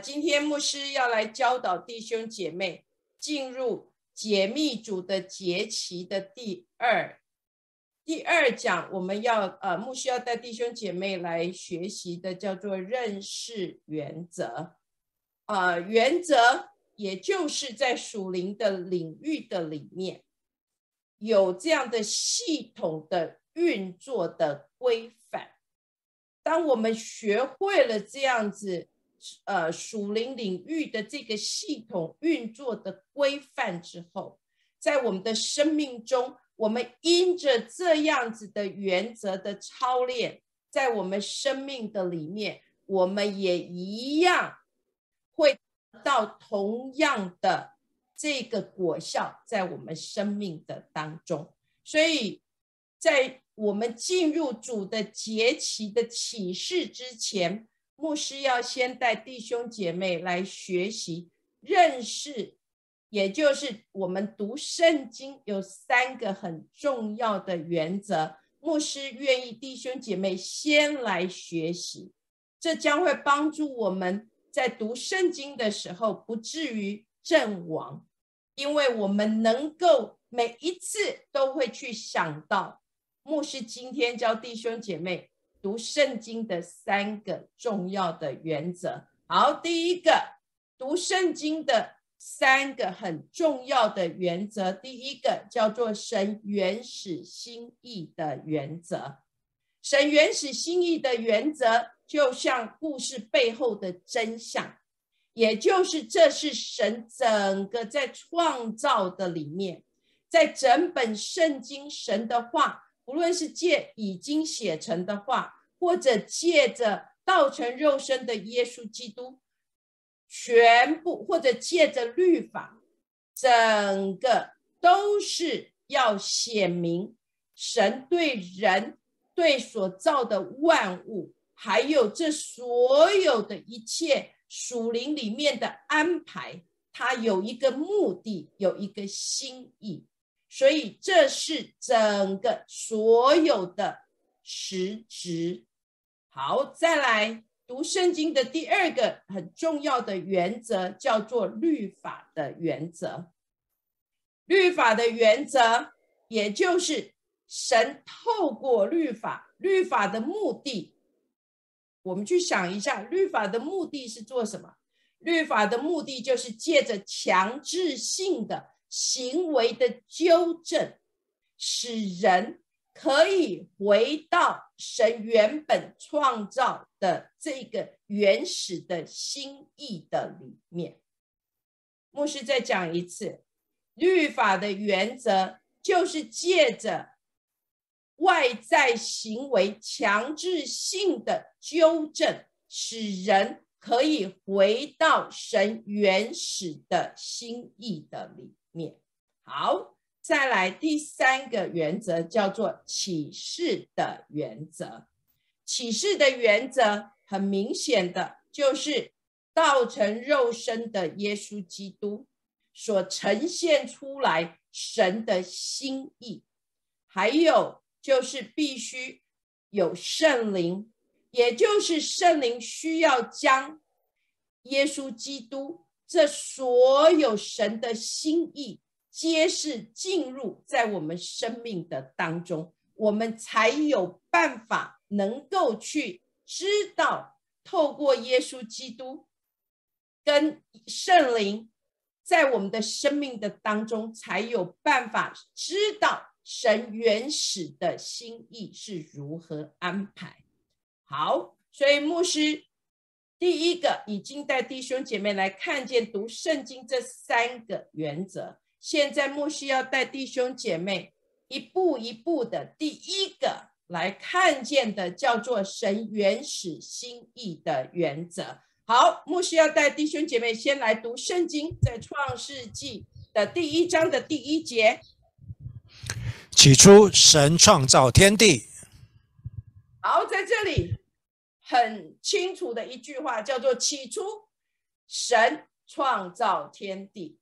今天牧师要来教导弟兄姐妹进入解密主的节期的第二第二讲，我们要呃，牧师要带弟兄姐妹来学习的叫做认识原则。啊，原则也就是在属灵的领域的里面有这样的系统的运作的规范。当我们学会了这样子。呃，属灵领域的这个系统运作的规范之后，在我们的生命中，我们因着这样子的原则的操练，在我们生命的里面，我们也一样会到同样的这个果效，在我们生命的当中。所以在我们进入主的节期的启示之前。牧师要先带弟兄姐妹来学习认识，也就是我们读圣经有三个很重要的原则。牧师愿意弟兄姐妹先来学习，这将会帮助我们在读圣经的时候不至于阵亡，因为我们能够每一次都会去想到，牧师今天教弟兄姐妹。读圣经的三个重要的原则。好，第一个，读圣经的三个很重要的原则。第一个叫做神原始心意的原则。神原始心意的原则，就像故事背后的真相，也就是这是神整个在创造的里面，在整本圣经神的话。无论是借已经写成的话，或者借着道成肉身的耶稣基督，全部或者借着律法，整个都是要显明神对人、对所造的万物，还有这所有的一切属灵里面的安排，它有一个目的，有一个心意。所以这是整个所有的实质。好，再来读圣经的第二个很重要的原则，叫做律法的原则。律法的原则，也就是神透过律法，律法的目的，我们去想一下，律法的目的是做什么？律法的目的就是借着强制性的。行为的纠正，使人可以回到神原本创造的这个原始的心意的里面。牧师再讲一次，律法的原则就是借着外在行为强制性的纠正，使人可以回到神原始的心意的里。面好，再来第三个原则叫做启示的原则。启示的原则很明显的就是道成肉身的耶稣基督所呈现出来神的心意，还有就是必须有圣灵，也就是圣灵需要将耶稣基督。这所有神的心意皆是进入在我们生命的当中，我们才有办法能够去知道，透过耶稣基督跟圣灵，在我们的生命的当中，才有办法知道神原始的心意是如何安排。好，所以牧师。第一个已经带弟兄姐妹来看见读圣经这三个原则。现在牧师要带弟兄姐妹一步一步的，第一个来看见的叫做神原始心意的原则。好，牧师要带弟兄姐妹先来读圣经，在创世纪的第一章的第一节。起初，神创造天地。好，在这里。很清楚的一句话叫做“起初，神创造天地”。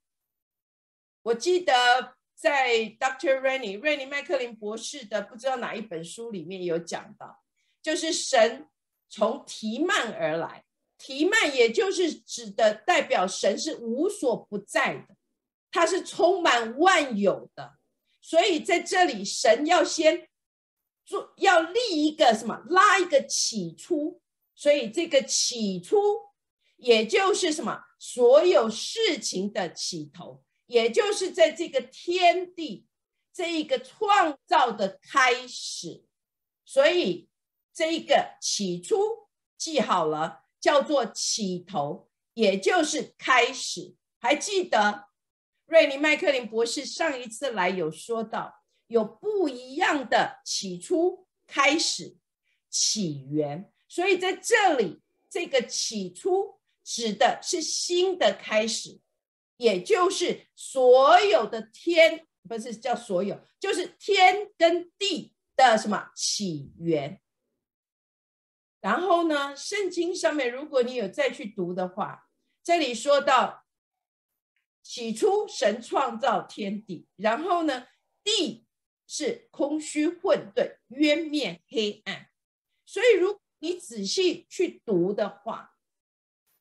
我记得在 Dr. Rennie 瑞尼麦克林博士的不知道哪一本书里面有讲到，就是神从提曼而来，提曼也就是指的代表神是无所不在的，他是充满万有的，所以在这里神要先做，要立一个什么，拉一个起初，所以这个起初也就是什么，所有事情的起头，也就是在这个天地这一个创造的开始，所以这一个起初记好了。叫做起头，也就是开始。还记得瑞尼麦克林博士上一次来有说到，有不一样的起初、开始、起源。所以在这里，这个起初指的是新的开始，也就是所有的天，不是叫所有，就是天跟地的什么起源。然后呢？圣经上面，如果你有再去读的话，这里说到起初神创造天地，然后呢，地是空虚混沌、渊面黑暗。所以，如果你仔细去读的话，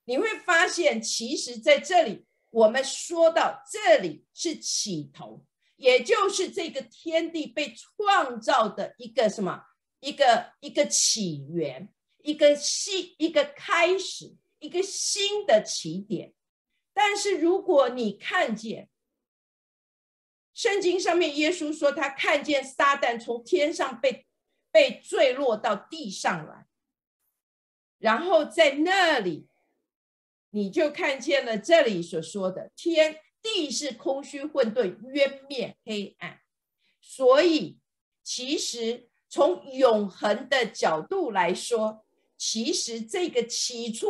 你会发现，其实在这里我们说到这里是起头，也就是这个天地被创造的一个什么？一个一个起源。一个新一个开始，一个新的起点。但是如果你看见圣经上面，耶稣说他看见撒旦从天上被被坠落到地上来，然后在那里你就看见了这里所说的天地是空虚混沌渊面黑暗。所以其实从永恒的角度来说。其实这个起初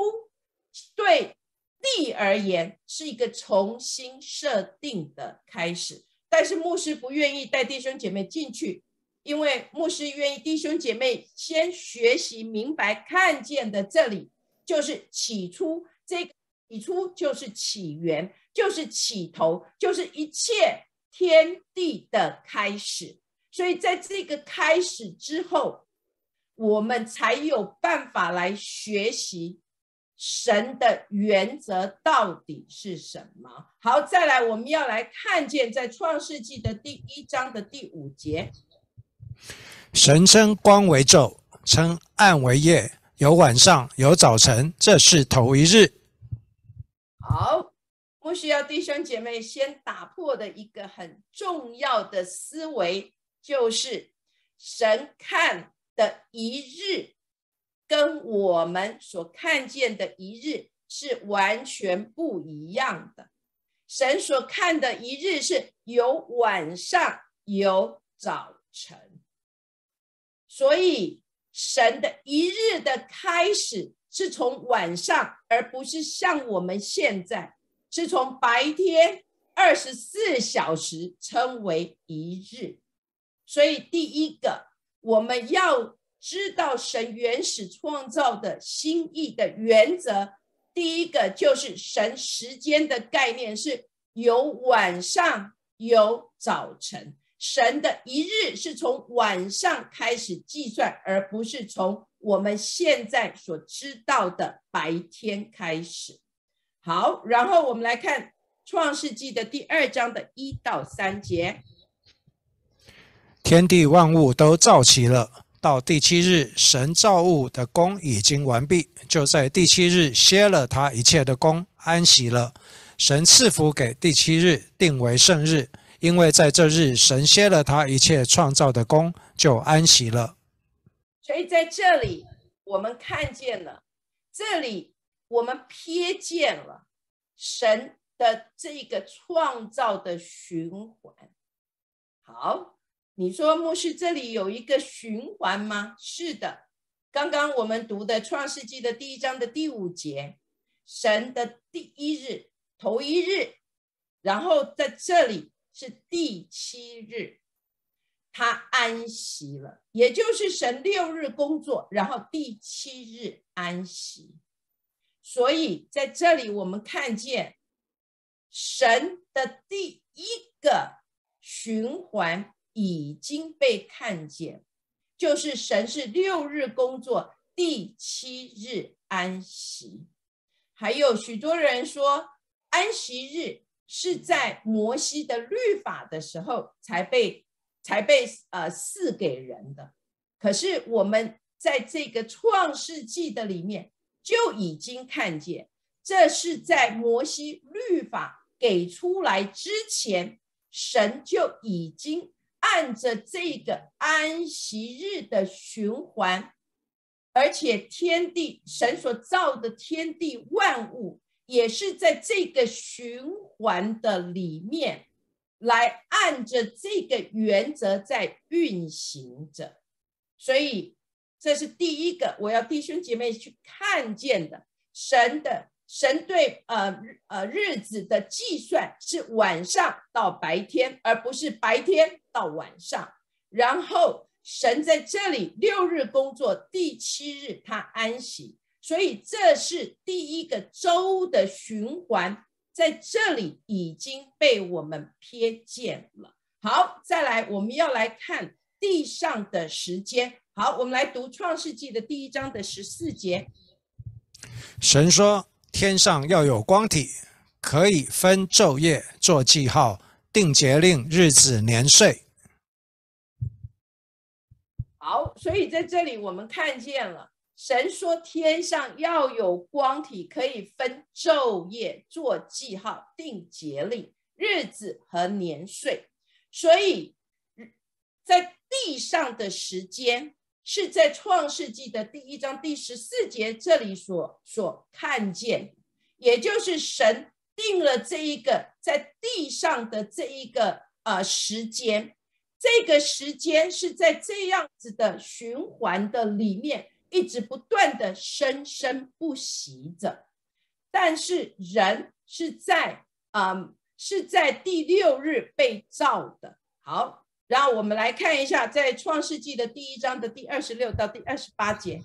对地而言是一个重新设定的开始，但是牧师不愿意带弟兄姐妹进去，因为牧师愿意弟兄姐妹先学习明白、看见的这里就是起初，这起初就是起源，就是起头，就是一切天地的开始。所以在这个开始之后。我们才有办法来学习神的原则到底是什么。好，再来，我们要来看见在创世纪的第一章的第五节，神称光为昼，称暗为夜，有晚上，有早晨，这是头一日。好，不需要弟兄姐妹先打破的一个很重要的思维，就是神看。的一日，跟我们所看见的一日是完全不一样的。神所看的一日是有晚上有早晨，所以神的一日的开始是从晚上，而不是像我们现在是从白天二十四小时称为一日。所以第一个。我们要知道神原始创造的心意的原则，第一个就是神时间的概念是有晚上有早晨，神的一日是从晚上开始计算，而不是从我们现在所知道的白天开始。好，然后我们来看创世纪的第二章的一到三节。天地万物都造齐了，到第七日，神造物的功已经完毕，就在第七日歇了他一切的功，安息了。神赐福给第七日，定为圣日，因为在这日，神歇了他一切创造的功，就安息了。所以在这里，我们看见了，这里我们瞥见了神的这个创造的循环。好。你说牧师这里有一个循环吗？是的，刚刚我们读的创世纪的第一章的第五节，神的第一日头一日，然后在这里是第七日，他安息了，也就是神六日工作，然后第七日安息。所以在这里我们看见神的第一个循环。已经被看见，就是神是六日工作，第七日安息。还有许多人说，安息日是在摩西的律法的时候才被才被呃赐给人的。可是我们在这个创世纪的里面就已经看见，这是在摩西律法给出来之前，神就已经按着这个安息日的循环。而且天地神所造的天地万物，也是在这个循环的里面，来按着这个原则在运行着。所以这是第一个，我要弟兄姐妹去看见的。神的神对呃呃日子的计算是晚上到白天，而不是白天到晚上。然后。神在这里六日工作，第七日他安息，所以这是第一个周的循环，在这里已经被我们瞥见了。好，再来，我们要来看地上的时间。好，我们来读创世纪的第一章的十四节。神说：“天上要有光体，可以分昼夜，做记号，定节令、日子、年岁。”好，所以在这里我们看见了，神说天上要有光体，可以分昼夜，做记号，定节令、日子和年岁。所以，在地上的时间是在创世纪的第一章第十四节这里所所看见，也就是神定了这一个在地上的这一个呃时间。这个时间是在这样子的循环的里面，一直不断的生生不息着。但是人是在啊，是在第六日被造的。好，然后我们来看一下，在创世纪的第一章的第二十六到第二十八节，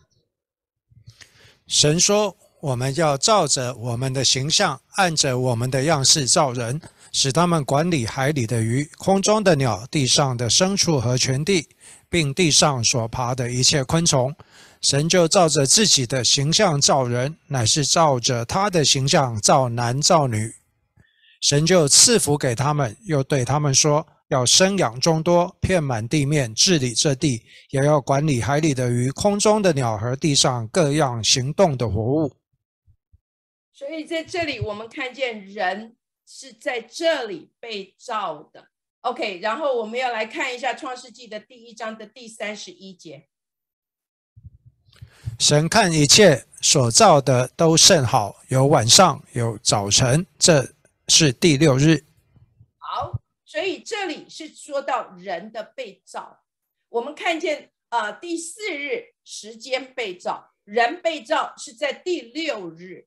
神说：“我们要照着我们的形象，按着我们的样式造人。”使他们管理海里的鱼、空中的鸟、地上的牲畜和全地，并地上所爬的一切昆虫。神就照着自己的形象造人，乃是照着他的形象造男造女。神就赐福给他们，又对他们说：要生养众多，遍满地面，治理这地，也要管理海里的鱼、空中的鸟和地上各样行动的活物。所以在这里，我们看见人。是在这里被造的，OK。然后我们要来看一下《创世纪》的第一章的第三十一节。神看一切所造的都甚好，有晚上，有早晨，这是第六日。好，所以这里是说到人的被造。我们看见啊，第四日时间被造，人被造是在第六日。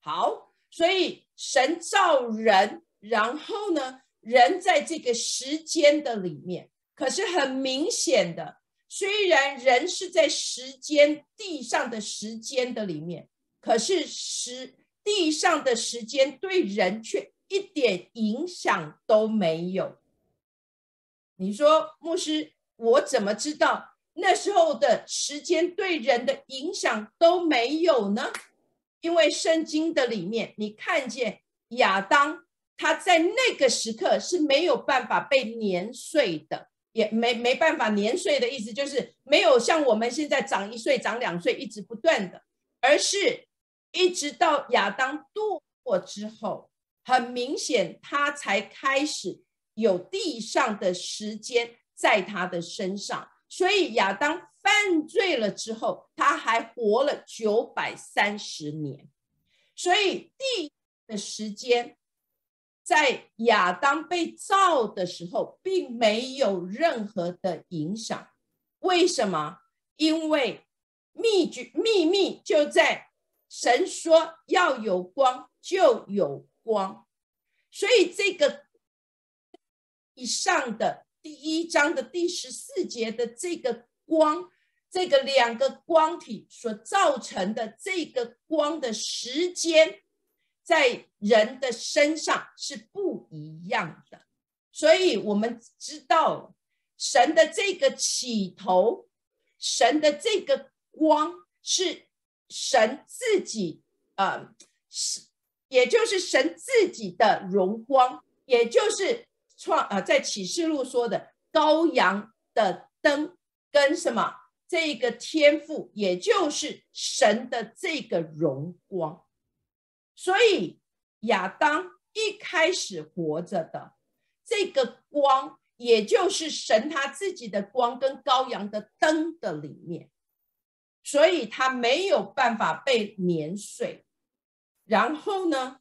好。所以神造人，然后呢，人在这个时间的里面，可是很明显的，虽然人是在时间地上的时间的里面，可是时地上的时间对人却一点影响都没有。你说牧师，我怎么知道那时候的时间对人的影响都没有呢？因为圣经的里面，你看见亚当他在那个时刻是没有办法被年岁的，也没没办法年岁的意思就是没有像我们现在长一岁、长两岁一直不断的，而是一直到亚当堕落之后，很明显他才开始有地上的时间在他的身上，所以亚当。犯罪了之后，他还活了九百三十年，所以地的时间在亚当被造的时候，并没有任何的影响。为什么？因为秘诀秘密就在神说要有光就有光，所以这个以上的第一章的第十四节的这个光。这个两个光体所造成的这个光的时间，在人的身上是不一样的，所以我们知道神的这个起头，神的这个光是神自己，呃，是，也就是神自己的荣光，也就是创呃在启示录说的羔羊的灯跟什么这个天赋，也就是神的这个荣光。所以亚当一开始活着的这个光，也就是神他自己的光跟羔羊的灯的里面。所以他没有办法被碾碎，然后呢，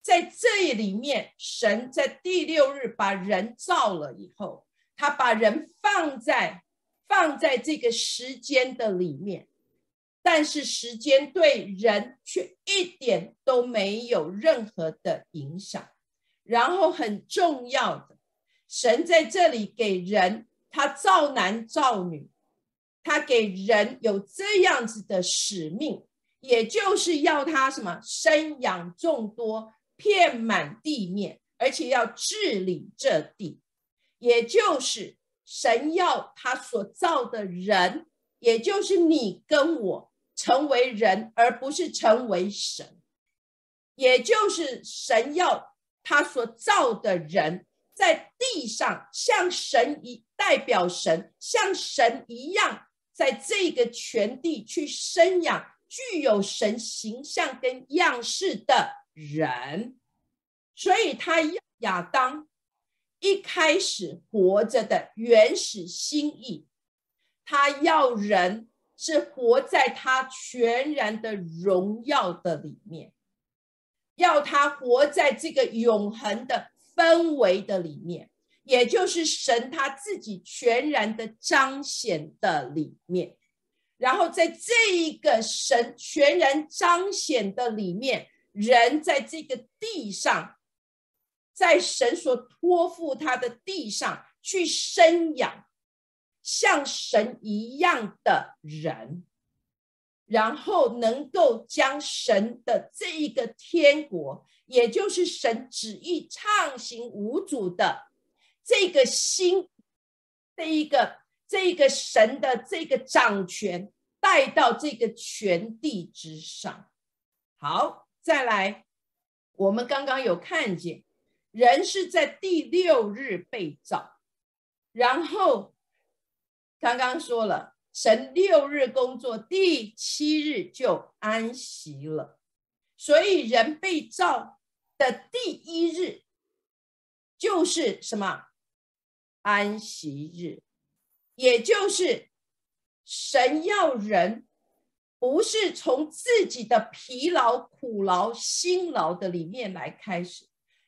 在这里面，神在第六日把人造了以后，他把人放在放在这个时间的里面，但是时间对人却一点都没有任何的影响。然后很重要的，神在这里给人他造男造女。他给人有这样子的使命，也就是要他什么生养众多，遍满地面，而且要治理这地，也就是神要他所造的人，也就是你跟我成为人，而不是成为神，也就是神要他所造的人在地上像神一代表神，像神一样。在这个全地去生养具有神形象跟样式的人，所以他亚当一开始活着的原始心意，他要人是活在他全然的荣耀的里面，要他活在这个永恒的氛围的里面。也就是神他自己全然的彰显的里面，然后在这一个神全然彰显的里面，人在这个地上，在神所托付他的地上去生养像神一样的人，然后能够将神的这一个天国，也就是神旨意畅行无阻的。这个心，这一个这个神的这个掌权带到这个全地之上。好，再来，我们刚刚有看见，人是在第六日被造，然后刚刚说了，神六日工作，第七日就安息了，所以人被造的第一日就是什么？安息日，也就是神要人不是从自己的疲劳、苦劳、辛劳的里面来开始，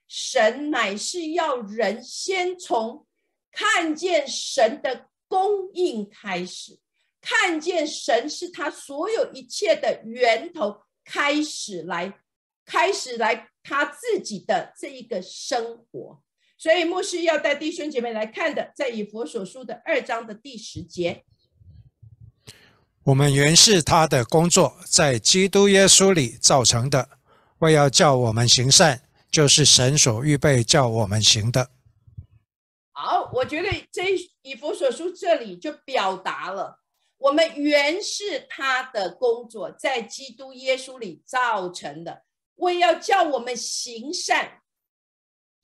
神乃是要人先从看见神的供应开始，看见神是他所有一切的源头开始来，开始来他自己的这一个生活。所以牧师要带弟兄姐妹来看的，在以佛所书的二章的第十节。我们原是他的工作，在基督耶稣里造成的，为要叫我们行善，就是神所预备叫我们行的。好，我觉得这以佛所书这里就表达了，我们原是他的工作，在基督耶稣里造成的，为要叫我们行善。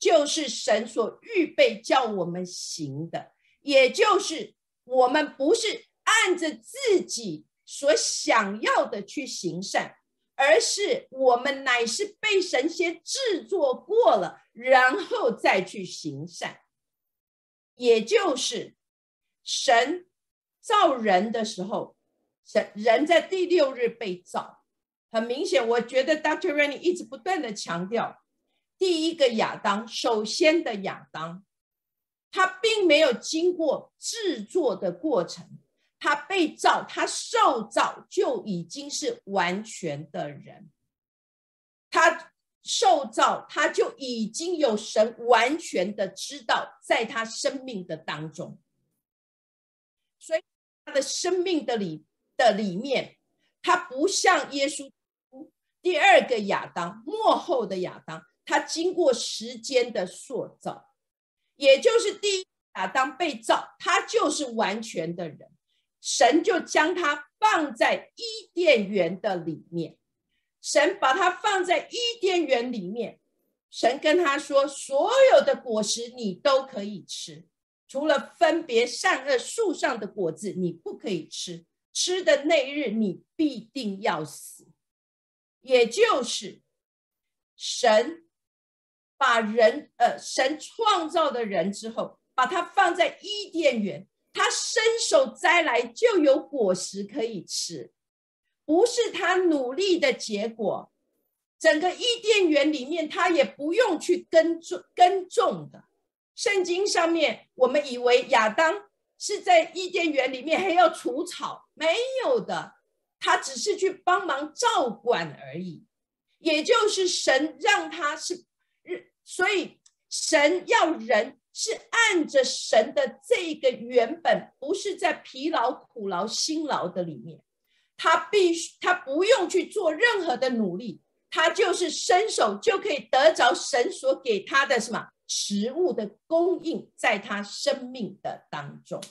就是神所预备叫我们行的，也就是我们不是按着自己所想要的去行善，而是我们乃是被神先制作过了，然后再去行善。也就是神造人的时候，神人在第六日被造，很明显，我觉得 Doctor Rennie 一直不断的强调。第一个亚当，首先的亚当，他并没有经过制作的过程，他被造，他受造就已经是完全的人。他受造，他就已经有神完全的知道，在他生命的当中，所以他的生命的里的里面，他不像耶稣第二个亚当，幕后的亚当。他经过时间的塑造，也就是第一亚当被造，他就是完全的人，神就将他放在伊甸园的里面，神把它放在伊甸园里面，神跟他说：“所有的果实你都可以吃，除了分别善恶树上的果子你不可以吃，吃的那日你必定要死。”也就是神把人，呃，神创造的人之后，把他放在伊甸园，他伸手摘来就有果实可以吃。不是他努力的结果，整个伊甸园里面，他也不用去耕种耕种的。圣经上面，我们以为亚当是在伊甸园里面还要除草，没有的，他只是去帮忙照管而已。也就是神让他是，所以神要人是按着神的这个原本，不是在疲劳、苦劳、辛劳的里面。他必须，他不用去做任何的努力，他就是伸手就可以得着神所给他的什么食物的供应，在他生命的当中。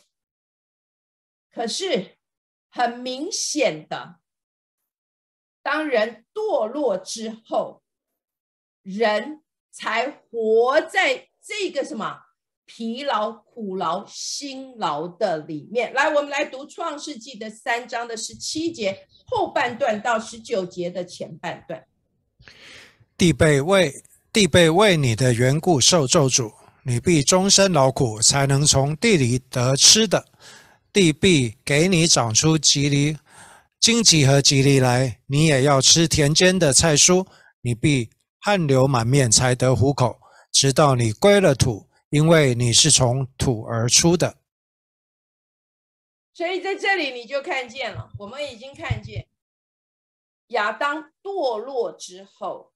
可是很明显的，当人堕落之后，人才活在这个什么？疲劳、苦劳、辛劳的里面，来，我们来读创世纪的三章的十七节后半段到十九节的前半段。地被为地被为你的缘故受咒诅，你必终身劳苦，才能从地里得吃的。地必给你长出吉藜、荆棘和吉藜来，你也要吃田间的菜蔬。你必汗流满面才得糊口，直到你归了土。因为你是从土而出的，所以在这里你就看见了。我们已经看见亚当堕落之后，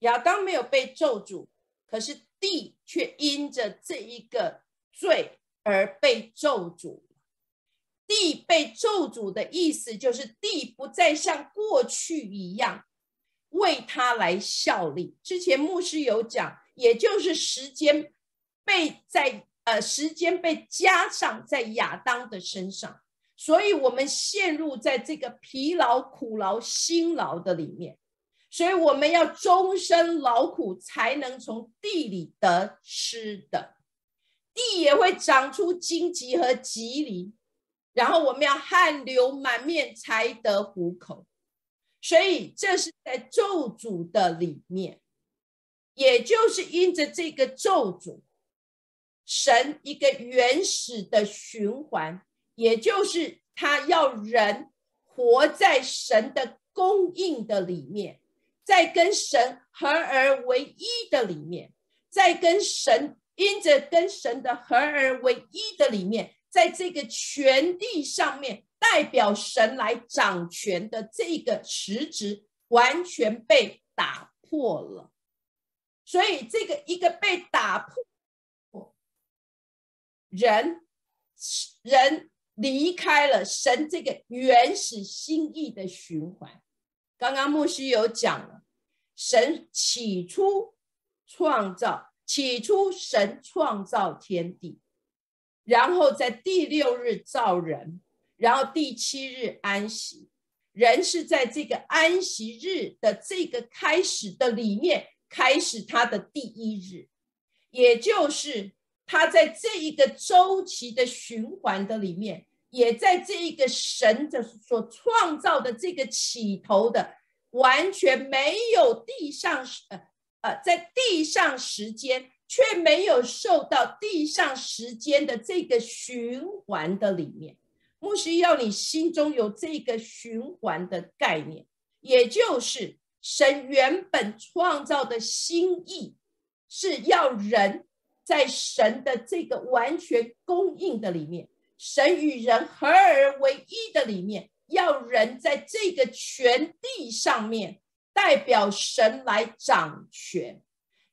亚当没有被咒诅，可是地却因着这一个罪而被咒诅。地被咒诅的意思就是地不再像过去一样为他来效力。之前牧师有讲。也就是时间被在呃时间被加上在亚当的身上，所以我们陷入在这个疲劳、苦劳、辛劳的里面，所以我们要终身劳苦才能从地里得吃的，地也会长出荆棘和棘藜，然后我们要汗流满面才得糊口，所以这是在咒诅的里面。也就是因着这个咒诅，神一个原始的循环，也就是他要人活在神的供应的里面，在跟神合而为一的里面，在跟神因着跟神的合而为一的里面，在这个权利上面代表神来掌权的这个实质，完全被打破了。所以，这个一个被打破，人人离开了神这个原始心意的循环。刚刚牧师有讲了，神起初创造，起初神创造天地，然后在第六日造人，然后第七日安息。人是在这个安息日的这个开始的里面。开始他的第一日，也就是他在这一个周期的循环的里面，也在这一个神的所创造的这个起头的，完全没有地上时呃呃，在地上时间却没有受到地上时间的这个循环的里面，牧师要你心中有这个循环的概念，也就是。神原本创造的心意是要人在神的这个完全供应的里面，神与人合而为一的里面，要人在这个全地上面代表神来掌权，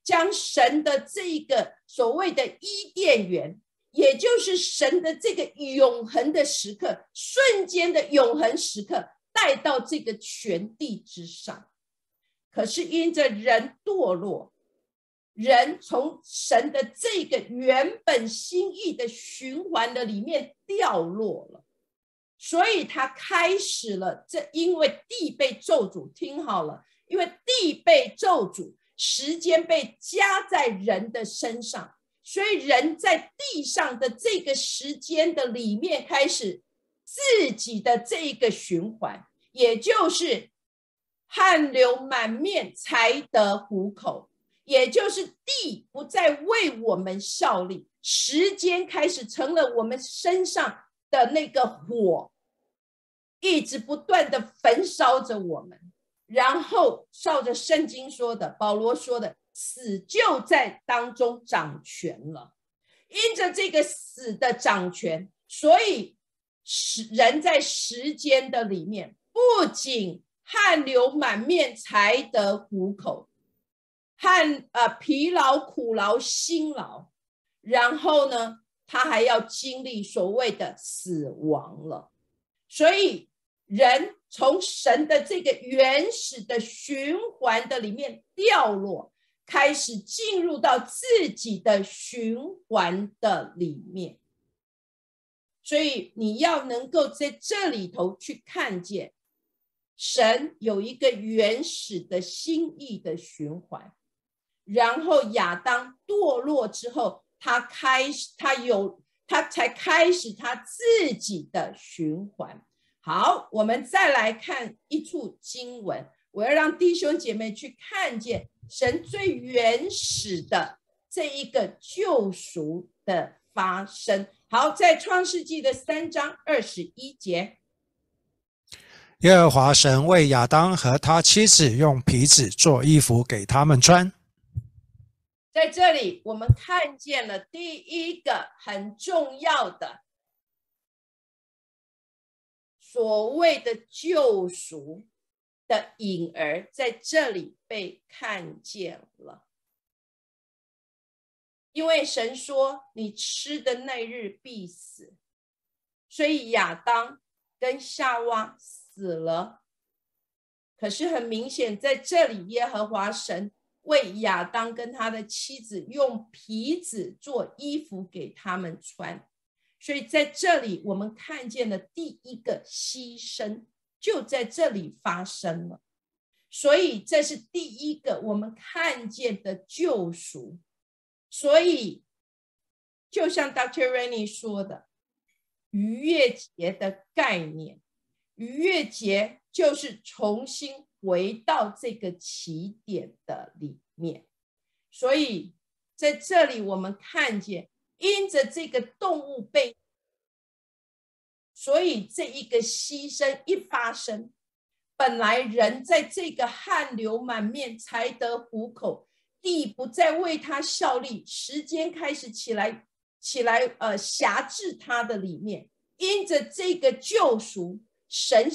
将神的这个所谓的伊甸园，也就是神的这个永恒的时刻，瞬间的永恒时刻，带到这个全地之上。可是因着人堕落，人从神的这个原本心意的循环的里面掉落了，所以他开始了这，因为地被咒诅，听好了，因为地被咒诅，时间被加在人的身上，所以人在地上的这个时间的里面开始自己的这一个循环，也就是汗流满面才得糊口，也就是地不再为我们效力，时间开始成了我们身上。的那个火，一直不断的焚烧着我们，然后照着圣经说的，保罗说的，死就在当中掌权了。因着这个死的掌权，所以时人在时间的里面，不仅汗流满面才得糊口，汗啊疲劳苦劳辛劳，然后呢？他还要经历所谓的死亡了，所以人从神的这个原始的循环的里面掉落，开始进入到自己的循环的里面。所以你要能够在这里头去看见，神有一个原始的心意的循环，然后亚当堕落之后。他开始，他有，他才开始他自己的循环。好，我们再来看一处经文，我要让弟兄姐妹去看见神最原始的这一个救赎的发生。好，在创世纪的三章二十一节，耶和华神为亚当和他妻子用皮子做衣服给他们穿。在这里，我们看见了第一个很重要的所谓的救赎的影儿，在这里被看见了。因为神说：“你吃的那日必死。”所以亚当跟夏娃死了。可是很明显，在这里，耶和华神。为亚当跟他的妻子用皮子做衣服给他们穿，所以在这里我们看见了第一个牺牲就在这里发生了，所以这是第一个我们看见的救赎。所以就像 Doctor Rennie 说的，逾越节的概念，逾越节就是重新。回到这个起点的里面，所以在这里我们看见，因着这个动物被，所以这一个牺牲一发生，本来人在这个汗流满面才得糊口，地不再为他效力，时间开始起来起来，呃，辖制他的里面，因着这个救赎，神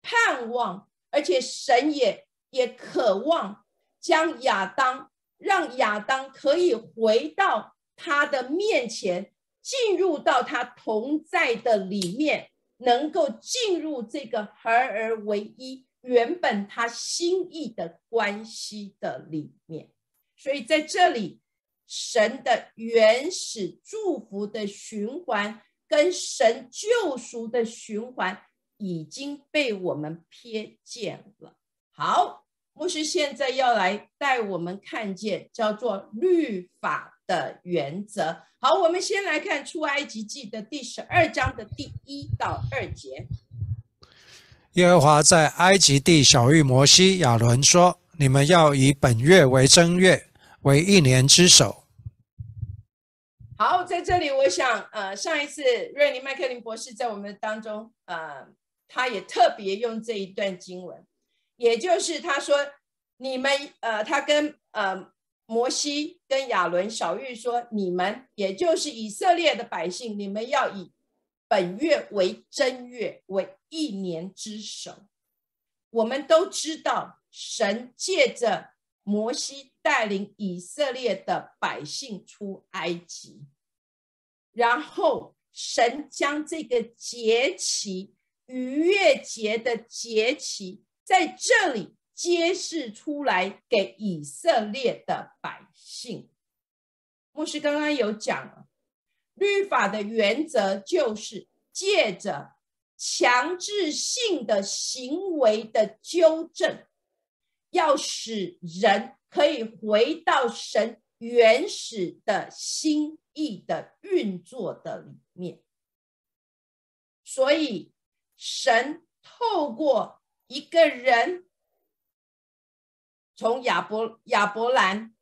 盼望。而且神也也渴望将亚当，让亚当可以回到他的面前，进入到他同在的里面，能够进入这个合而为一、原本他心意的关系的里面。所以在这里，神的原始祝福的循环跟神救赎的循环。已经被我们瞥见了。好，牧师现在要来带我们看见叫做律法的原则。好，我们先来看出埃及记的第十二章的第一到二节。耶和华在埃及地小谕摩西、亚伦说：“你们要以本月为正月，为一年之首。”好，在这里，我想，呃，上一次瑞尼麦克林博士在我们当中，呃。他也特别用这一段经文，也就是他说：“你们，呃，他跟呃摩西跟亚伦、小玉说，你们也就是以色列的百姓，你们要以本月为正月，为一年之首。我们都知道，神借着摩西带领以色列的百姓出埃及，然后神将这个节期。”逾越节的节期在这里揭示出来给以色列的百姓。牧师刚刚有讲，律法的原则就是借着强制性的行为的纠正，要使人可以回到神原始的心意的运作的里面。所以，神透过一个人，从亚伯亚伯兰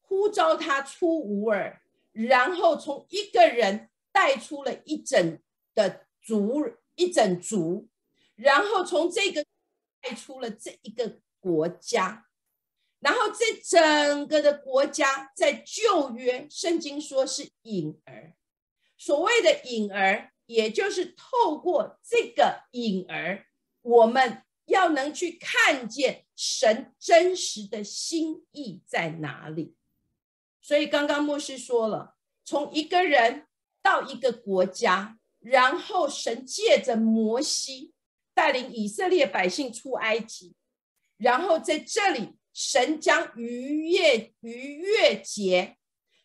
呼召他出吾尔，然后从一个人带出了一整的族，一整族，然后从这个带出了这一个国家，然后这整个的国家在旧约圣经说是隐儿，所谓的隐儿。也就是透过这个隐儿，我们要能去看见神真实的心意在哪里。所以刚刚牧师说了，从一个人到一个国家，然后神借着摩西带领以色列百姓出埃及，然后在这里，神将逾越逾越节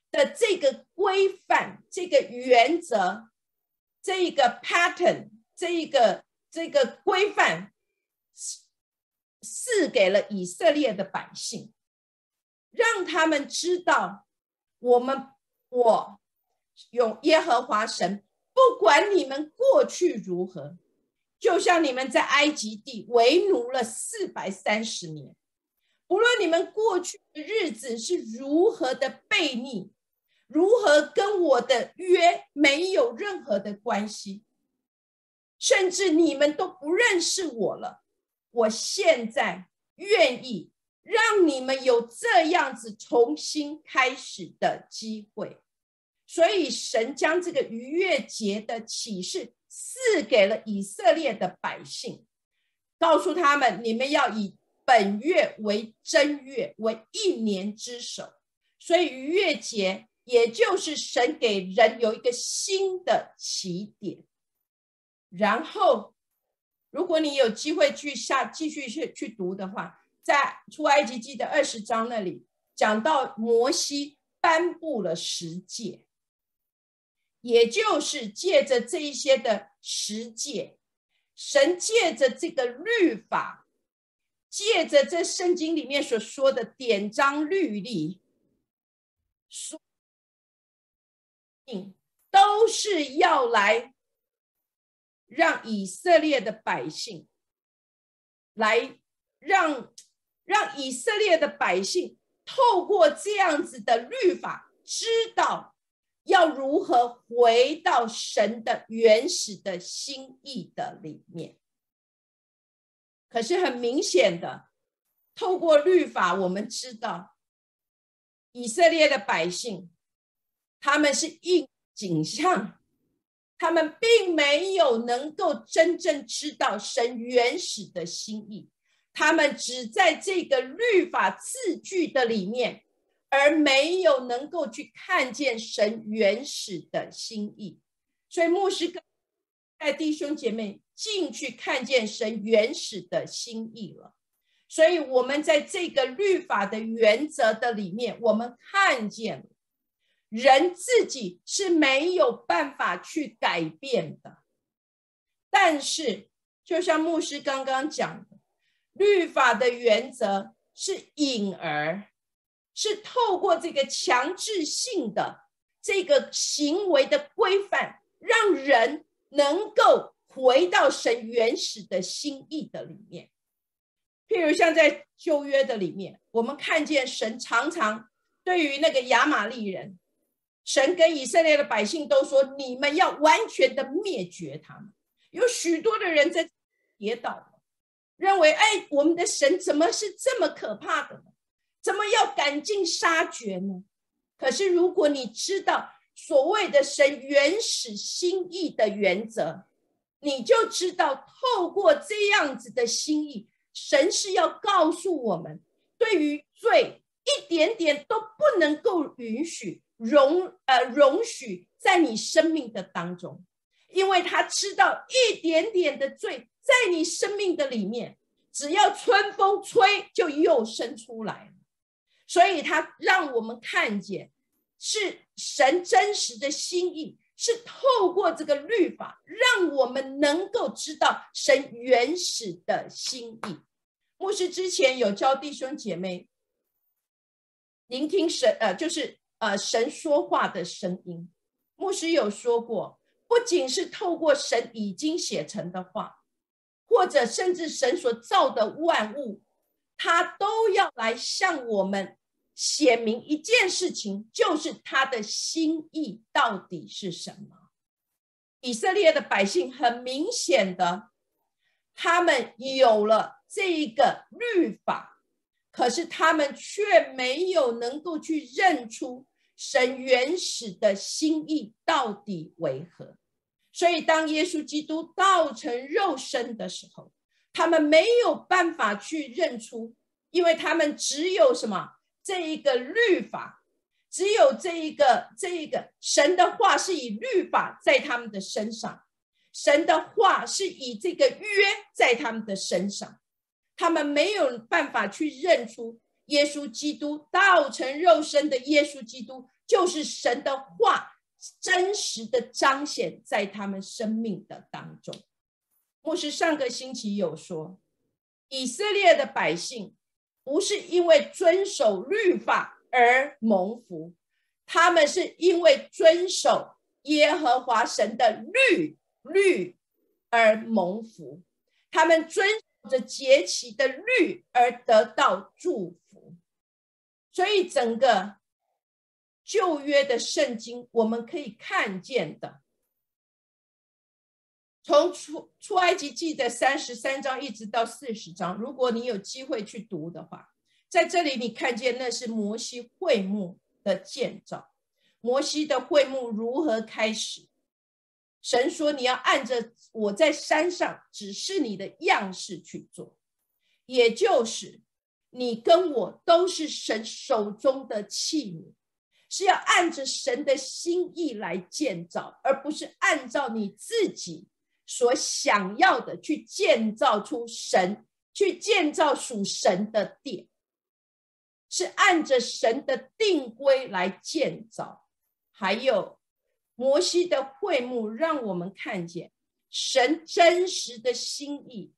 的这个规范、这个原则。这一个 pattern，这一个这个规范，赐给了以色列的百姓，让他们知道，我们我用耶和华神，不管你们过去如何，就像你们在埃及地为奴了四百三十年，不论你们过去的日子是如何的悖逆。如何跟我的约没有任何的关系，甚至你们都不认识我了。我现在愿意让你们有这样子重新开始的机会，所以神将这个逾越节的启示赐给了以色列的百姓，告诉他们：你们要以本月为正月，为一年之首。所以逾越节。也就是神给人有一个新的起点，然后，如果你有机会去下继续去去读的话，在出埃及记的二十章那里讲到摩西颁布了十诫，也就是借着这一些的十诫，神借着这个律法，借着这圣经里面所说的典章律例，说。都是要来让以色列的百姓，来让让以色列的百姓透过这样子的律法，知道要如何回到神的原始的心意的里面。可是很明显的，透过律法，我们知道以色列的百姓。他们是应景象，他们并没有能够真正知道神原始的心意，他们只在这个律法字句的里面，而没有能够去看见神原始的心意。所以牧师带弟兄姐妹进去看见神原始的心意了。所以我们在这个律法的原则的里面，我们看见了。人自己是没有办法去改变的，但是就像牧师刚刚讲的，律法的原则是隐儿，是透过这个强制性的这个行为的规范，让人能够回到神原始的心意的里面。譬如像在旧约的里面，我们看见神常常对于那个亚玛利人。神跟以色列的百姓都说：“你们要完全的灭绝他们。”有许多的人在跌倒，认为：“哎，我们的神怎么是这么可怕的？怎么要赶尽杀绝呢？”可是，如果你知道所谓的神原始心意的原则，你就知道，透过这样子的心意，神是要告诉我们，对于罪一点点都不能够允许。容呃容许在你生命的当中，因为他知道一点点的罪在你生命的里面，只要春风吹就又生出来。所以他让我们看见是神真实的心意，是透过这个律法，让我们能够知道神原始的心意。牧师之前有教弟兄姐妹聆听神，呃，就是呃神说话的声音。牧师有说过，不仅是透过神已经写成的话，或者甚至神所造的万物，他都要来向我们写明一件事情，就是他的心意到底是什么。以色列的百姓很明显的，他们有了这一个律法，可是他们却没有能够去认出。神原始的心意到底为何？所以当耶稣基督道成肉身的时候，他们没有办法去认出，因为他们只有什么这一个律法，只有这一个这一个神的话是以律法在他们的身上，神的话是以这个约在他们的身上，他们没有办法去认出。耶稣基督道成肉身的耶稣基督，就是神的话真实的彰显在他们生命的当中。牧师上个星期有说，以色列的百姓不是因为遵守律法而蒙福，他们是因为遵守耶和华神的律律而蒙福，他们遵着节期的律而得到祝福。所以，整个旧约的圣经，我们可以看见的，从出出埃及记的三十三章一直到四十章，如果你有机会去读的话，在这里你看见那是摩西会幕的建造，摩西的会幕如何开始？神说你要按着我在山上指示你的样式去做，也就是。你跟我都是神手中的器皿，是要按着神的心意来建造，而不是按照你自己所想要的去建造出神，去建造属神的殿，是按着神的定规来建造。还有摩西的会幕，让我们看见神真实的心意。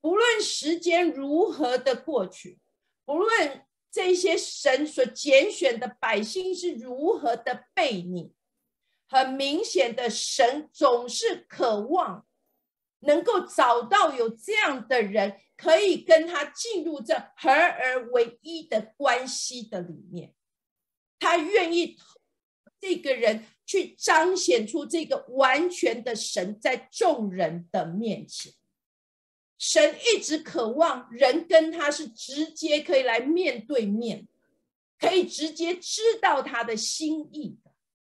不论时间如何的过去。不论这些神所拣选的百姓是如何的悖逆，很明显的，神总是渴望能够找到有这样的人，可以跟他进入这合而为一的关系的里面。他愿意这个人去彰显出这个完全的神在众人的面前。神一直渴望人跟他是直接可以来面对面，可以直接知道他的心意的，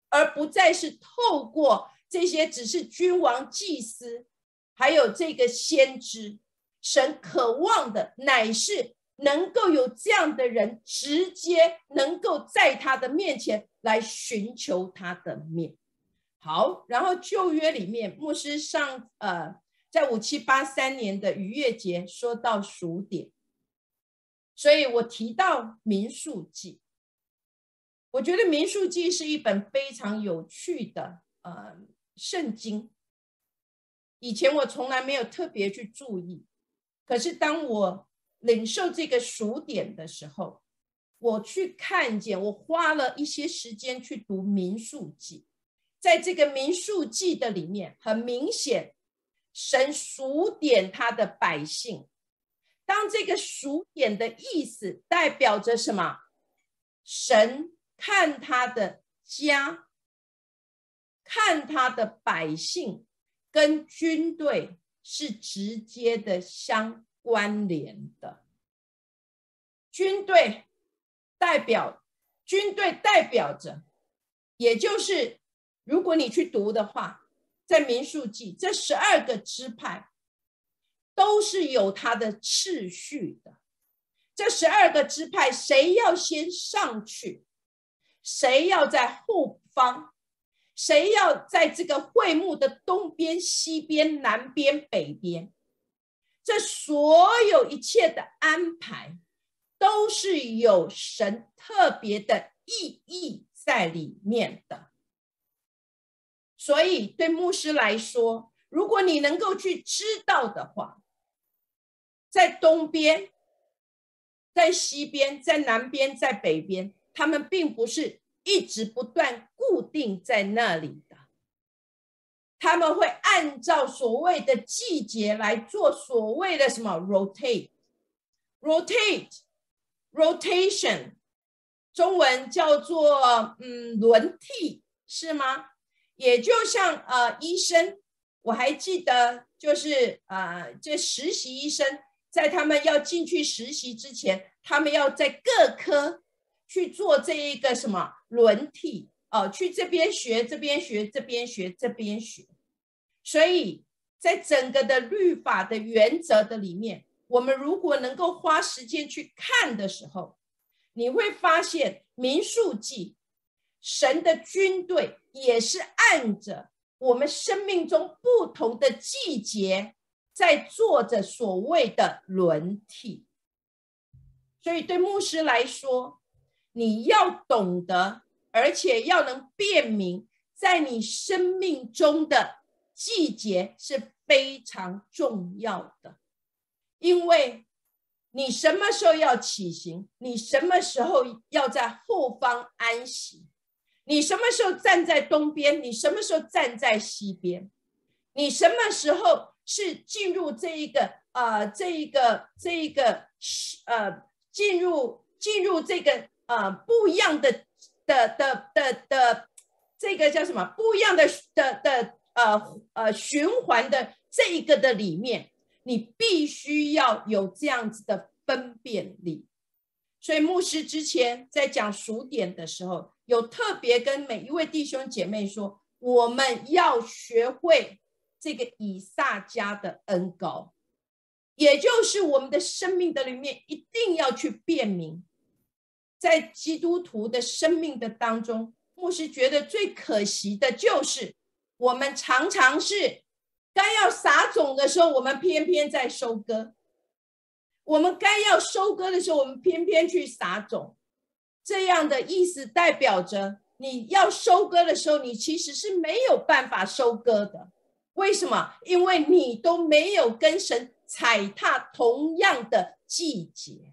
而不再是透过这些只是君王、祭司，还有这个先知。神渴望的乃是能够有这样的人，直接能够在他的面前来寻求他的面。好，然后旧约里面，牧师上呃。在五七八三年的逾越节，说到数点，所以我提到民数记。我觉得民数记是一本非常有趣的呃圣经。以前我从来没有特别去注意，可是当我领受这个数点的时候，我去看见，我花了一些时间去读民数记，在这个民数记的里面，很明显。神数点他的百姓，当这个数点的意思代表着什么？神看他的家，看他的百姓，跟军队是直接的相关联的。军队代表，军队代表着，也就是如果你去读的话。在民数记，这十二个支派都是有它的次序的。这十二个支派，谁要先上去，谁要在后方，谁要在这个会幕的东边、西边、南边、北边，这所有一切的安排，都是有神特别的意义在里面的。所以对牧师来说，如果你能够去知道的话，在东边、在西边、在南边、在北边，他们并不是一直不断固定在那里，他们会按照所谓的季节来做所谓的什么 rotate，rotate，rotation。中文叫做嗯轮替是吗？也就像呃医生，我还记得就是呃这实习医生在他们要进去实习之前，他们要在各科去做这一个什么轮替哦，去这边学这边学这边学这边学，所以在整个的律法的原则的里面，我们如果能够花时间去看的时候。你会发现，民数记，神的军队也是按着我们生命中不同的季节，在做着所谓的轮替。所以，对牧师来说，你要懂得，而且要能辨明，在你生命中的季节是非常重要的，因为。你什么时候要起行？你什么时候要在后方安息？你什么时候站在东边？你什么时候站在西边？你什么时候是进入这一个呃这一个这一个呃进入进入这个呃不一样的的的的的这个叫什么不一样的的的呃呃循环的这一个的里面？你必须要有这样子的分辨力，所以牧师之前在讲数点的时候，有特别跟每一位弟兄姐妹说，我们要学会这个以撒家的恩高，也就是我们的生命的里面一定要去辨明，在基督徒的生命的当中，牧师觉得最可惜的就是我们常常是。该要撒种的时候，我们偏偏在收割；我们该要收割的时候，我们偏偏去撒种。这样的意思代表着，你要收割的时候，你其实是没有办法收割的。为什么？因为你都没有跟神踩踏同样的季节。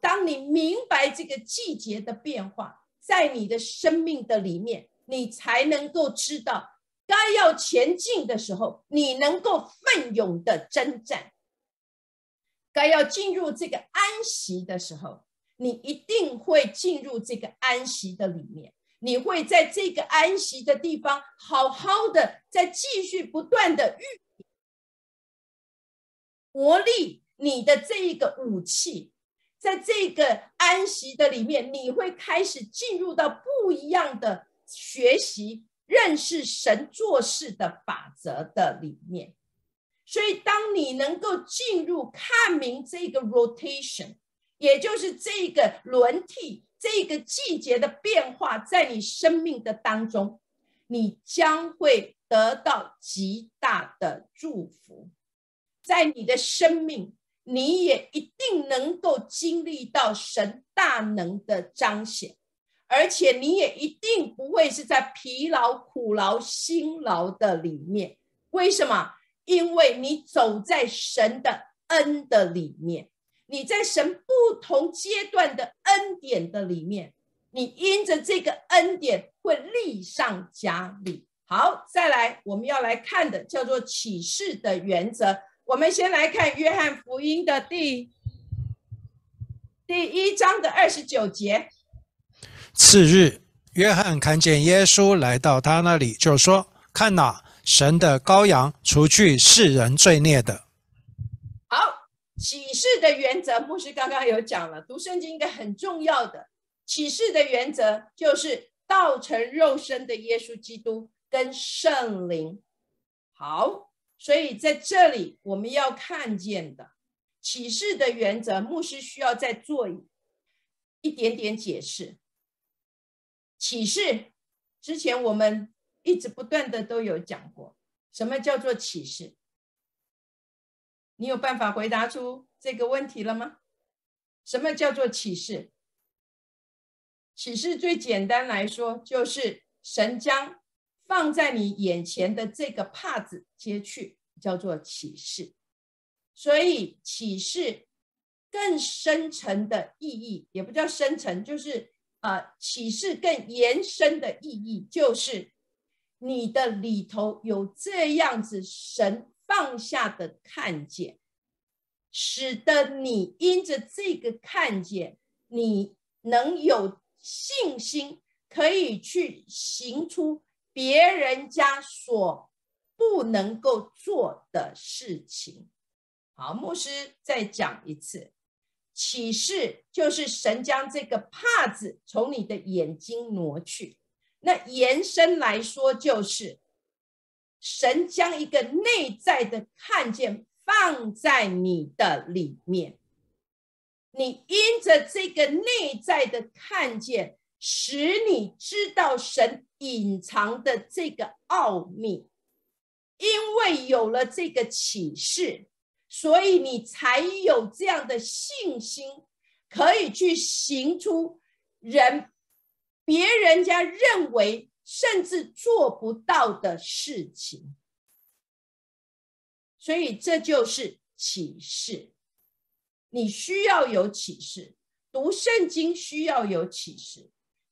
当你明白这个季节的变化，在你的生命的里面，你才能够知道。该要前进的时候，你能够奋勇的征战；该要进入这个安息的时候，你一定会进入这个安息的里面。你会在这个安息的地方，好好的再继续不断的预磨砺你的这一个武器，在这个安息的里面，你会开始进入到不一样的学习。认识神做事的法则的里面，所以当你能够进入看明这个 rotation，也就是这个轮替，这个季节的变化，在你生命的当中，你将会得到极大的祝福，在你的生命，你也一定能够经历到神大能的彰显。而且你也一定不会是在疲劳、苦劳、辛劳的里面。为什么？因为你走在神的恩的里面，你在神不同阶段的恩典的里面，你因着这个恩典会力上加力。好，再来，我们要来看的叫做启示的原则。我们先来看约翰福音的第第一章的二十九节。次日，约翰看见耶稣来到他那里，就说：“看哪，神的羔羊，除去世人罪孽的。”好，启示的原则，牧师刚刚有讲了。读圣经一个很重要的启示的原则，就是道成肉身的耶稣基督跟圣灵。好，所以在这里我们要看见的启示的原则，牧师需要再做一点点解释。启示之前，我们一直不断的都有讲过，什么叫做启示？你有办法回答出这个问题了吗？什么叫做启示？启示最简单来说，就是神将放在你眼前的这个帕子接去，叫做启示。所以启示更深层的意义，也不叫深层，就是啊，启示更延伸的意义，就是你的里头有这样子神放下的看见，使得你因着这个看见，你能有信心。可以去行出别人家所不能够做的事情。好，牧师再讲一次，启示就是神将这个帕子从你的眼睛挪去。那延伸来说，就是神将一个内在的看见放在你的里面，你因着这个内在的看见。使你知道神隐藏的这个奥秘，因为有了这个启示，所以你才有这样的信心，可以去行出人别人家认为甚至做不到的事情。所以这就是启示，你需要有启示，读圣经需要有启示。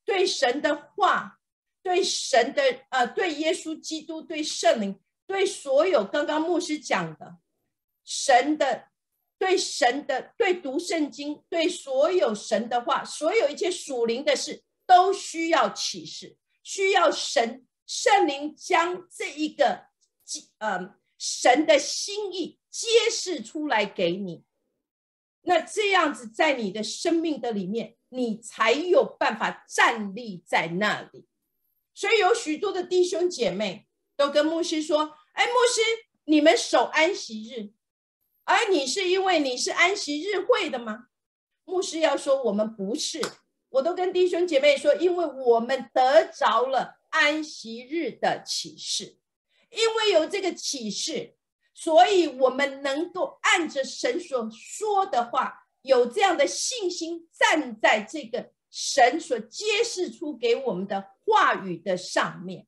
对神的话，对神的呃，对耶稣基督，对圣灵，对所有刚刚牧师讲的神的，对神的，对读圣经，对所有神的话，所有一切属灵的事，都需要启示，需要神圣灵将这一个呃神的心意揭示出来给你。那这样子，在你的生命的里面。你才有办法站立在那里，所以有许多的弟兄姐妹都跟牧师说：“哎，牧师，你们守安息日，而你是因为你是安息日会的吗？”牧师要说：“我们不是。”我都跟弟兄姐妹说：“因为我们得着了安息日的启示，因为有这个启示，所以我们能够按着神所说的话。”有这样的信心，站在这个神所揭示出给我们的话语的上面，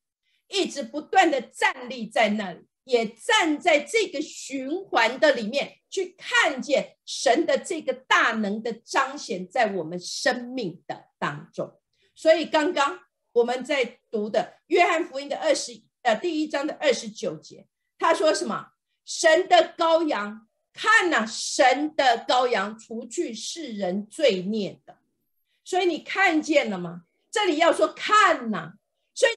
一直不断的站立在那里，也站在这个循环的里面，去看见神的这个大能的彰显在我们生命的当中。所以，刚刚我们在读的约翰福音的二十呃第一章的二十九节，他说什么？神的羔羊。看呐，神的羔羊除去世人罪孽的，所以你看见了吗？这里要说看呐，所以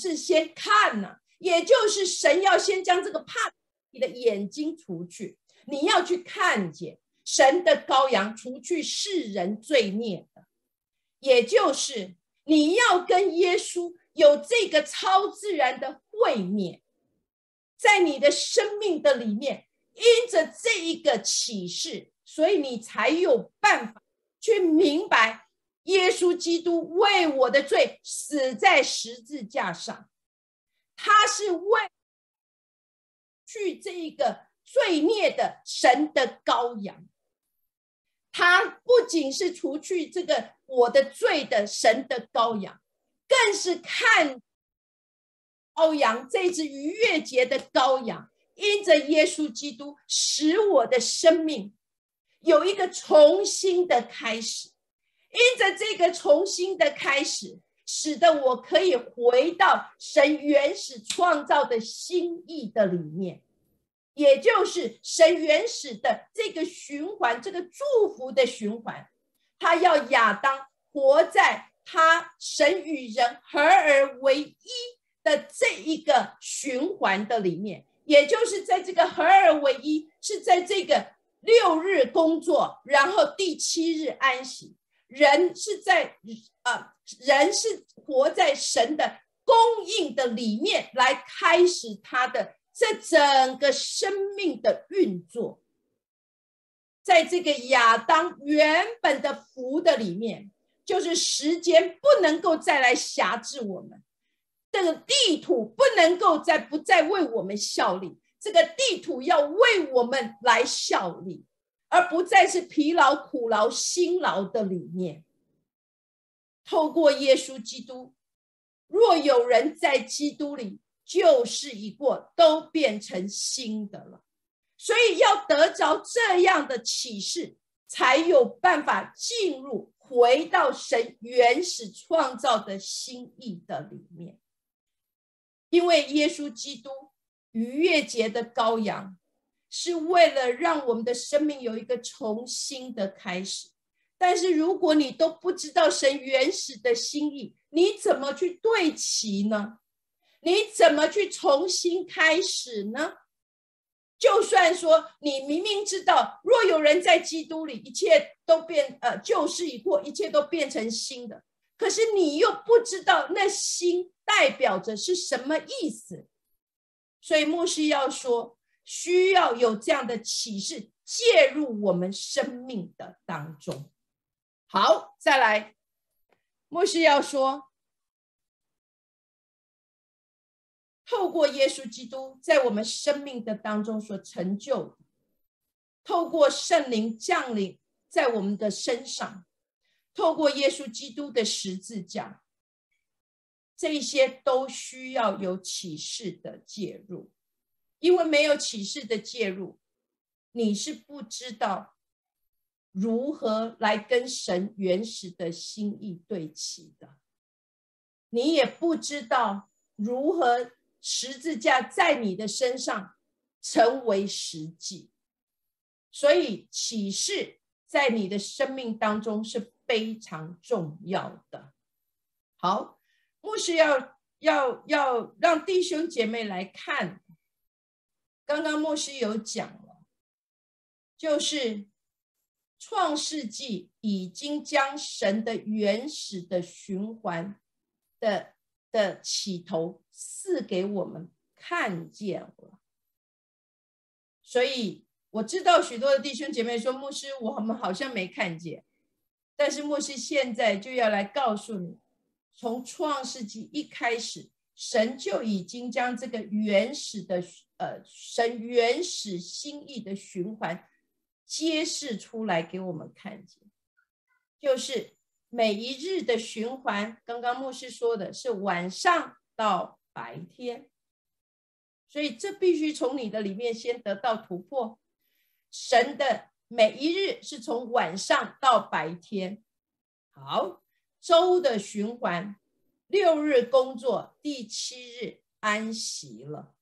是先看呐，也就是神要先将这个怕你的眼睛除去，你要去看见神的羔羊除去世人罪孽的，也就是你要跟耶稣有这个超自然的会面，在你的生命的里面。因着这一个启示，所以你才有办法去明白，耶稣基督为我的罪死在十字架上，他是为去这一个罪孽的神的羔羊，他不仅是除去这个我的罪的神的羔羊，更是看羔羊这只逾越节的羔羊。因着耶稣基督，使我的生命有一个重新的开始；因着这个重新的开始，使得我可以回到神原始创造的心意的里面，也就是神原始的这个循环，这个祝福的循环。他要亚当活在他神与人合而为一的这一个循环的里面。也就是在这个合二为一，是在这个六日工作，然后第七日安息。人是在啊，人是活在神的供应的里面，来开始他的这整个生命的运作。在这个亚当原本的福的里面，就是时间不能够再来辖制我们。这个地土不能够再不再为我们效力，这个地土要为我们来效力，而不再是疲劳、苦劳、辛劳的理念。透过耶稣基督，若有人在基督里，旧事已过，都变成新的了。所以要得着这样的启示，才有办法进入回到神原始创造的心意的里面。因为耶稣基督逾越节的羔羊，是为了让我们的生命有一个重新的开始。但是如果你都不知道神原始的心意，你怎么去对齐呢？你怎么去重新开始呢？就算说你明明知道，若有人在基督里，一切都变呃旧事已过，一切都变成新的。可是你又不知道那心代表着是什么意思，所以牧师要说，需要有这样的启示介入我们生命的当中。好，再来，牧师要说。透过耶稣基督在我们生命的当中所成就，透过圣灵降临在我们的身上，透过耶稣基督的十字架，这些都需要有启示的介入，因为没有启示的介入，你是不知道如何来跟神原始的心意对齐的，你也不知道如何。十字架在你的身上成为实际，所以启示在你的生命当中是非常重要的。好，牧师要要要让弟兄姐妹来看，刚刚牧师有讲了，就是创世纪已经将神的原始的循环的的起头。赐给我们看见了，所以我知道许多的弟兄姐妹说：“牧师，我们好像没看见。”但是牧师现在就要来告诉你，从创世纪一开始，神就已经将这个原始的呃神原始心意的循环揭示出来给我们看见，就是每一日的循环。刚刚牧师说的是晚上到。白天，所以这必须从你的里面先得到突破。神的每一日是从晚上到白天。好，周的循环，六日工作，第七日安息了。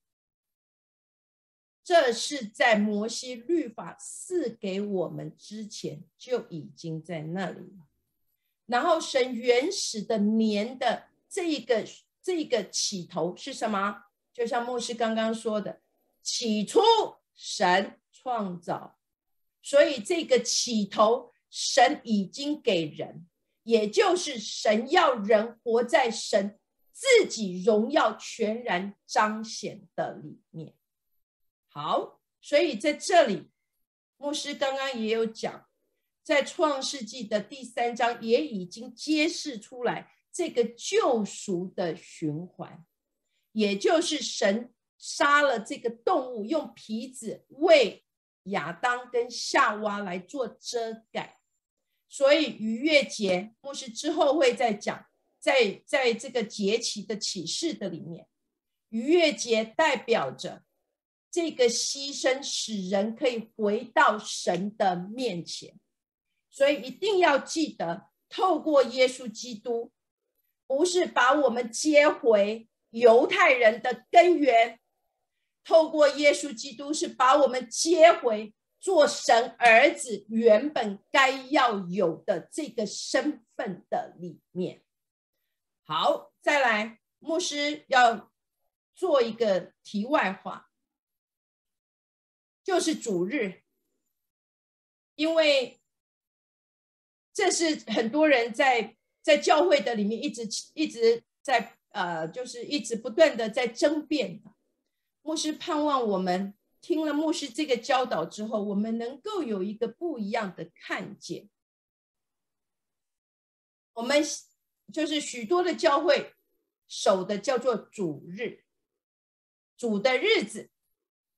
这是在摩西律法赐给我们之前就已经在那里了。然后神原始的年的这一个。这个起头是什么？就像牧师刚刚说的，起初神创造，所以这个起头，神已经给人，也就是神要人活在神自己荣耀全然彰显的里面。好，所以在这里，牧师刚刚也有讲，在创世纪的第三章也已经揭示出来。这个救赎的循环，也就是神杀了这个动物，用皮子为亚当跟夏娃来做遮盖。所以逾越节，牧师之后会再讲，在在这个节期的启示的里面，逾越节代表着这个牺牲，使人可以回到神的面前。所以一定要记得，透过耶稣基督。不是把我们接回犹太人的根源，透过耶稣基督是把我们接回做神儿子原本该要有的这个身份的里面。好，再来，牧师要做一个题外话，就是主日，因为这是很多人在。在教会的里面，一直一直在呃，就是一直不断的在争辩的。牧师盼望我们听了牧师这个教导之后，我们能够有一个不一样的看见。我们就是许多的教会守的叫做主日，主的日子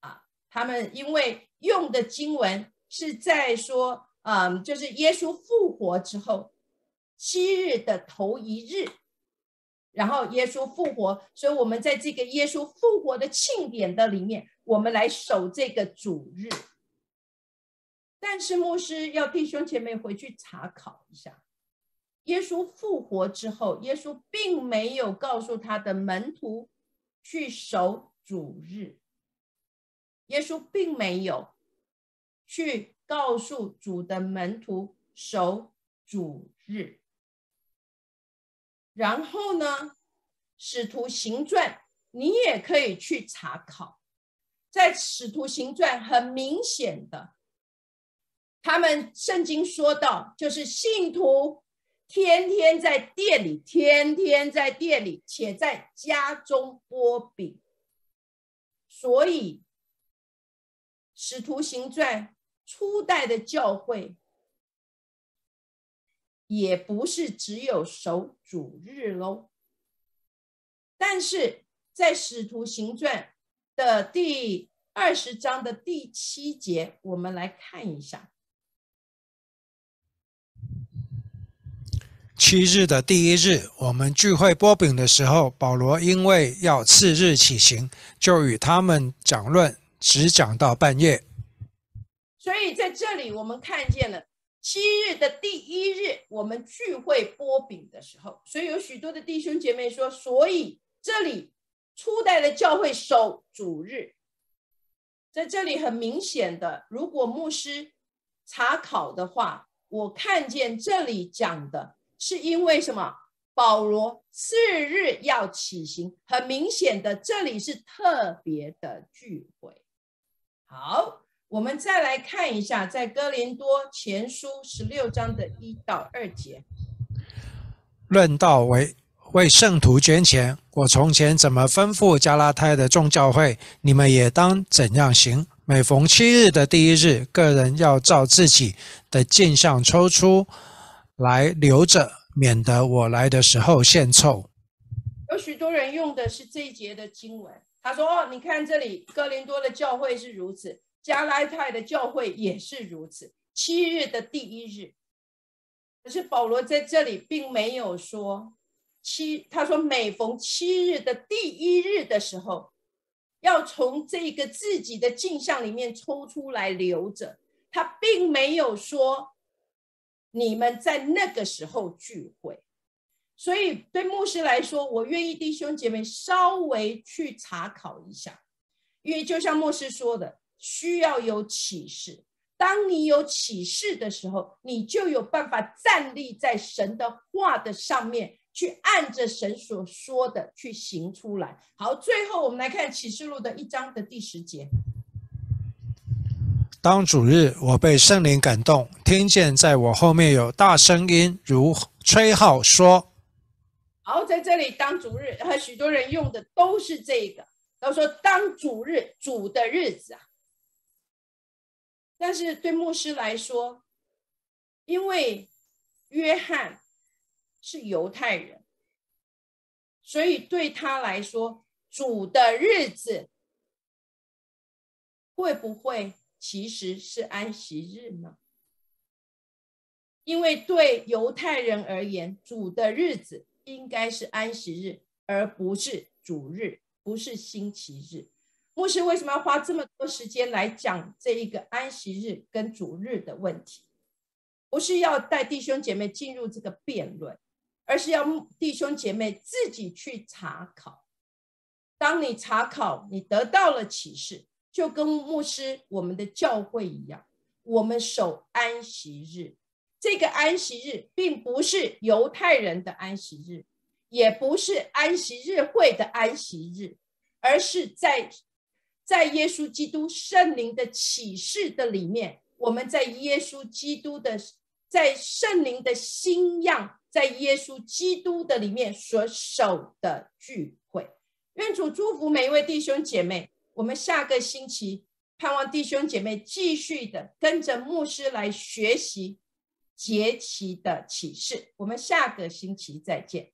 啊，他们因为用的经文是在说，嗯，就是耶稣复活之后。七日的头一日，然后耶稣复活，所以我们在这个耶稣复活的庆典的里面，我们来守这个主日。但是牧师要弟兄姐妹回去查考一下，耶稣复活之后，耶稣并没有告诉他的门徒去守主日，耶稣并没有去告诉主的门徒守主日。然后呢，《使徒行传》你也可以去查考，在《使徒行传》很明显的，他们圣经说到，就是信徒天天在店里，天天在店里，且在家中剥饼。所以，《使徒行传》初代的教会。也不是只有守主日喽，但是在《使徒行传》的第二十章的第七节，我们来看一下。七日的第一日，我们聚会波饼的时候，保罗因为要次日起行，就与他们讲论，只讲到半夜。所以在这里，我们看见了。七日的第一日，我们聚会剥饼的时候，所以有许多的弟兄姐妹说，所以这里初代的教会守主日，在这里很明显的，如果牧师查考的话，我看见这里讲的是因为什么？保罗次日要起行，很明显的，这里是特别的聚会。好。我们再来看一下，在哥林多前书十六章的一到二节，论道为为圣徒捐钱，我从前怎么吩咐加拉太的众教会，你们也当怎样行。每逢七日的第一日，个人要照自己的镜像抽出来留着，免得我来的时候献凑。有许多人用的是这一节的经文，他说：“哦，你看这里哥林多的教会是如此。”加拉太的教会也是如此，七日的第一日。可是保罗在这里并没有说七，他说每逢七日的第一日的时候，要从这个自己的镜像里面抽出来留着。他并没有说你们在那个时候聚会。所以对牧师来说，我愿意弟兄姐妹稍微去查考一下，因为就像牧师说的。需要有启示。当你有启示的时候，你就有办法站立在神的话的上面，去按着神所说的去行出来。好，最后我们来看启示录的一章的第十节。当主日，我被圣灵感动，听见在我后面有大声音如吹号说：“好，在这里当主日，和许多人用的都是这个，都说当主日，主的日子啊。”但是对牧师来说，因为约翰是犹太人，所以对他来说，主的日子会不会其实是安息日呢？因为对犹太人而言，主的日子应该是安息日，而不是主日，不是星期日。牧师为什么要花这么多时间来讲这一个安息日跟主日的问题？不是要带弟兄姐妹进入这个辩论，而是要弟兄姐妹自己去查考。当你查考，你得到了启示，就跟牧师我们的教会一样，我们守安息日。这个安息日并不是犹太人的安息日，也不是安息日会的安息日，而是在。在耶稣基督圣灵的启示的里面，我们在耶稣基督的在圣灵的新样，在耶稣基督的里面所守的聚会。愿主祝福每一位弟兄姐妹。我们下个星期盼望弟兄姐妹继续的跟着牧师来学习节期的启示。我们下个星期再见。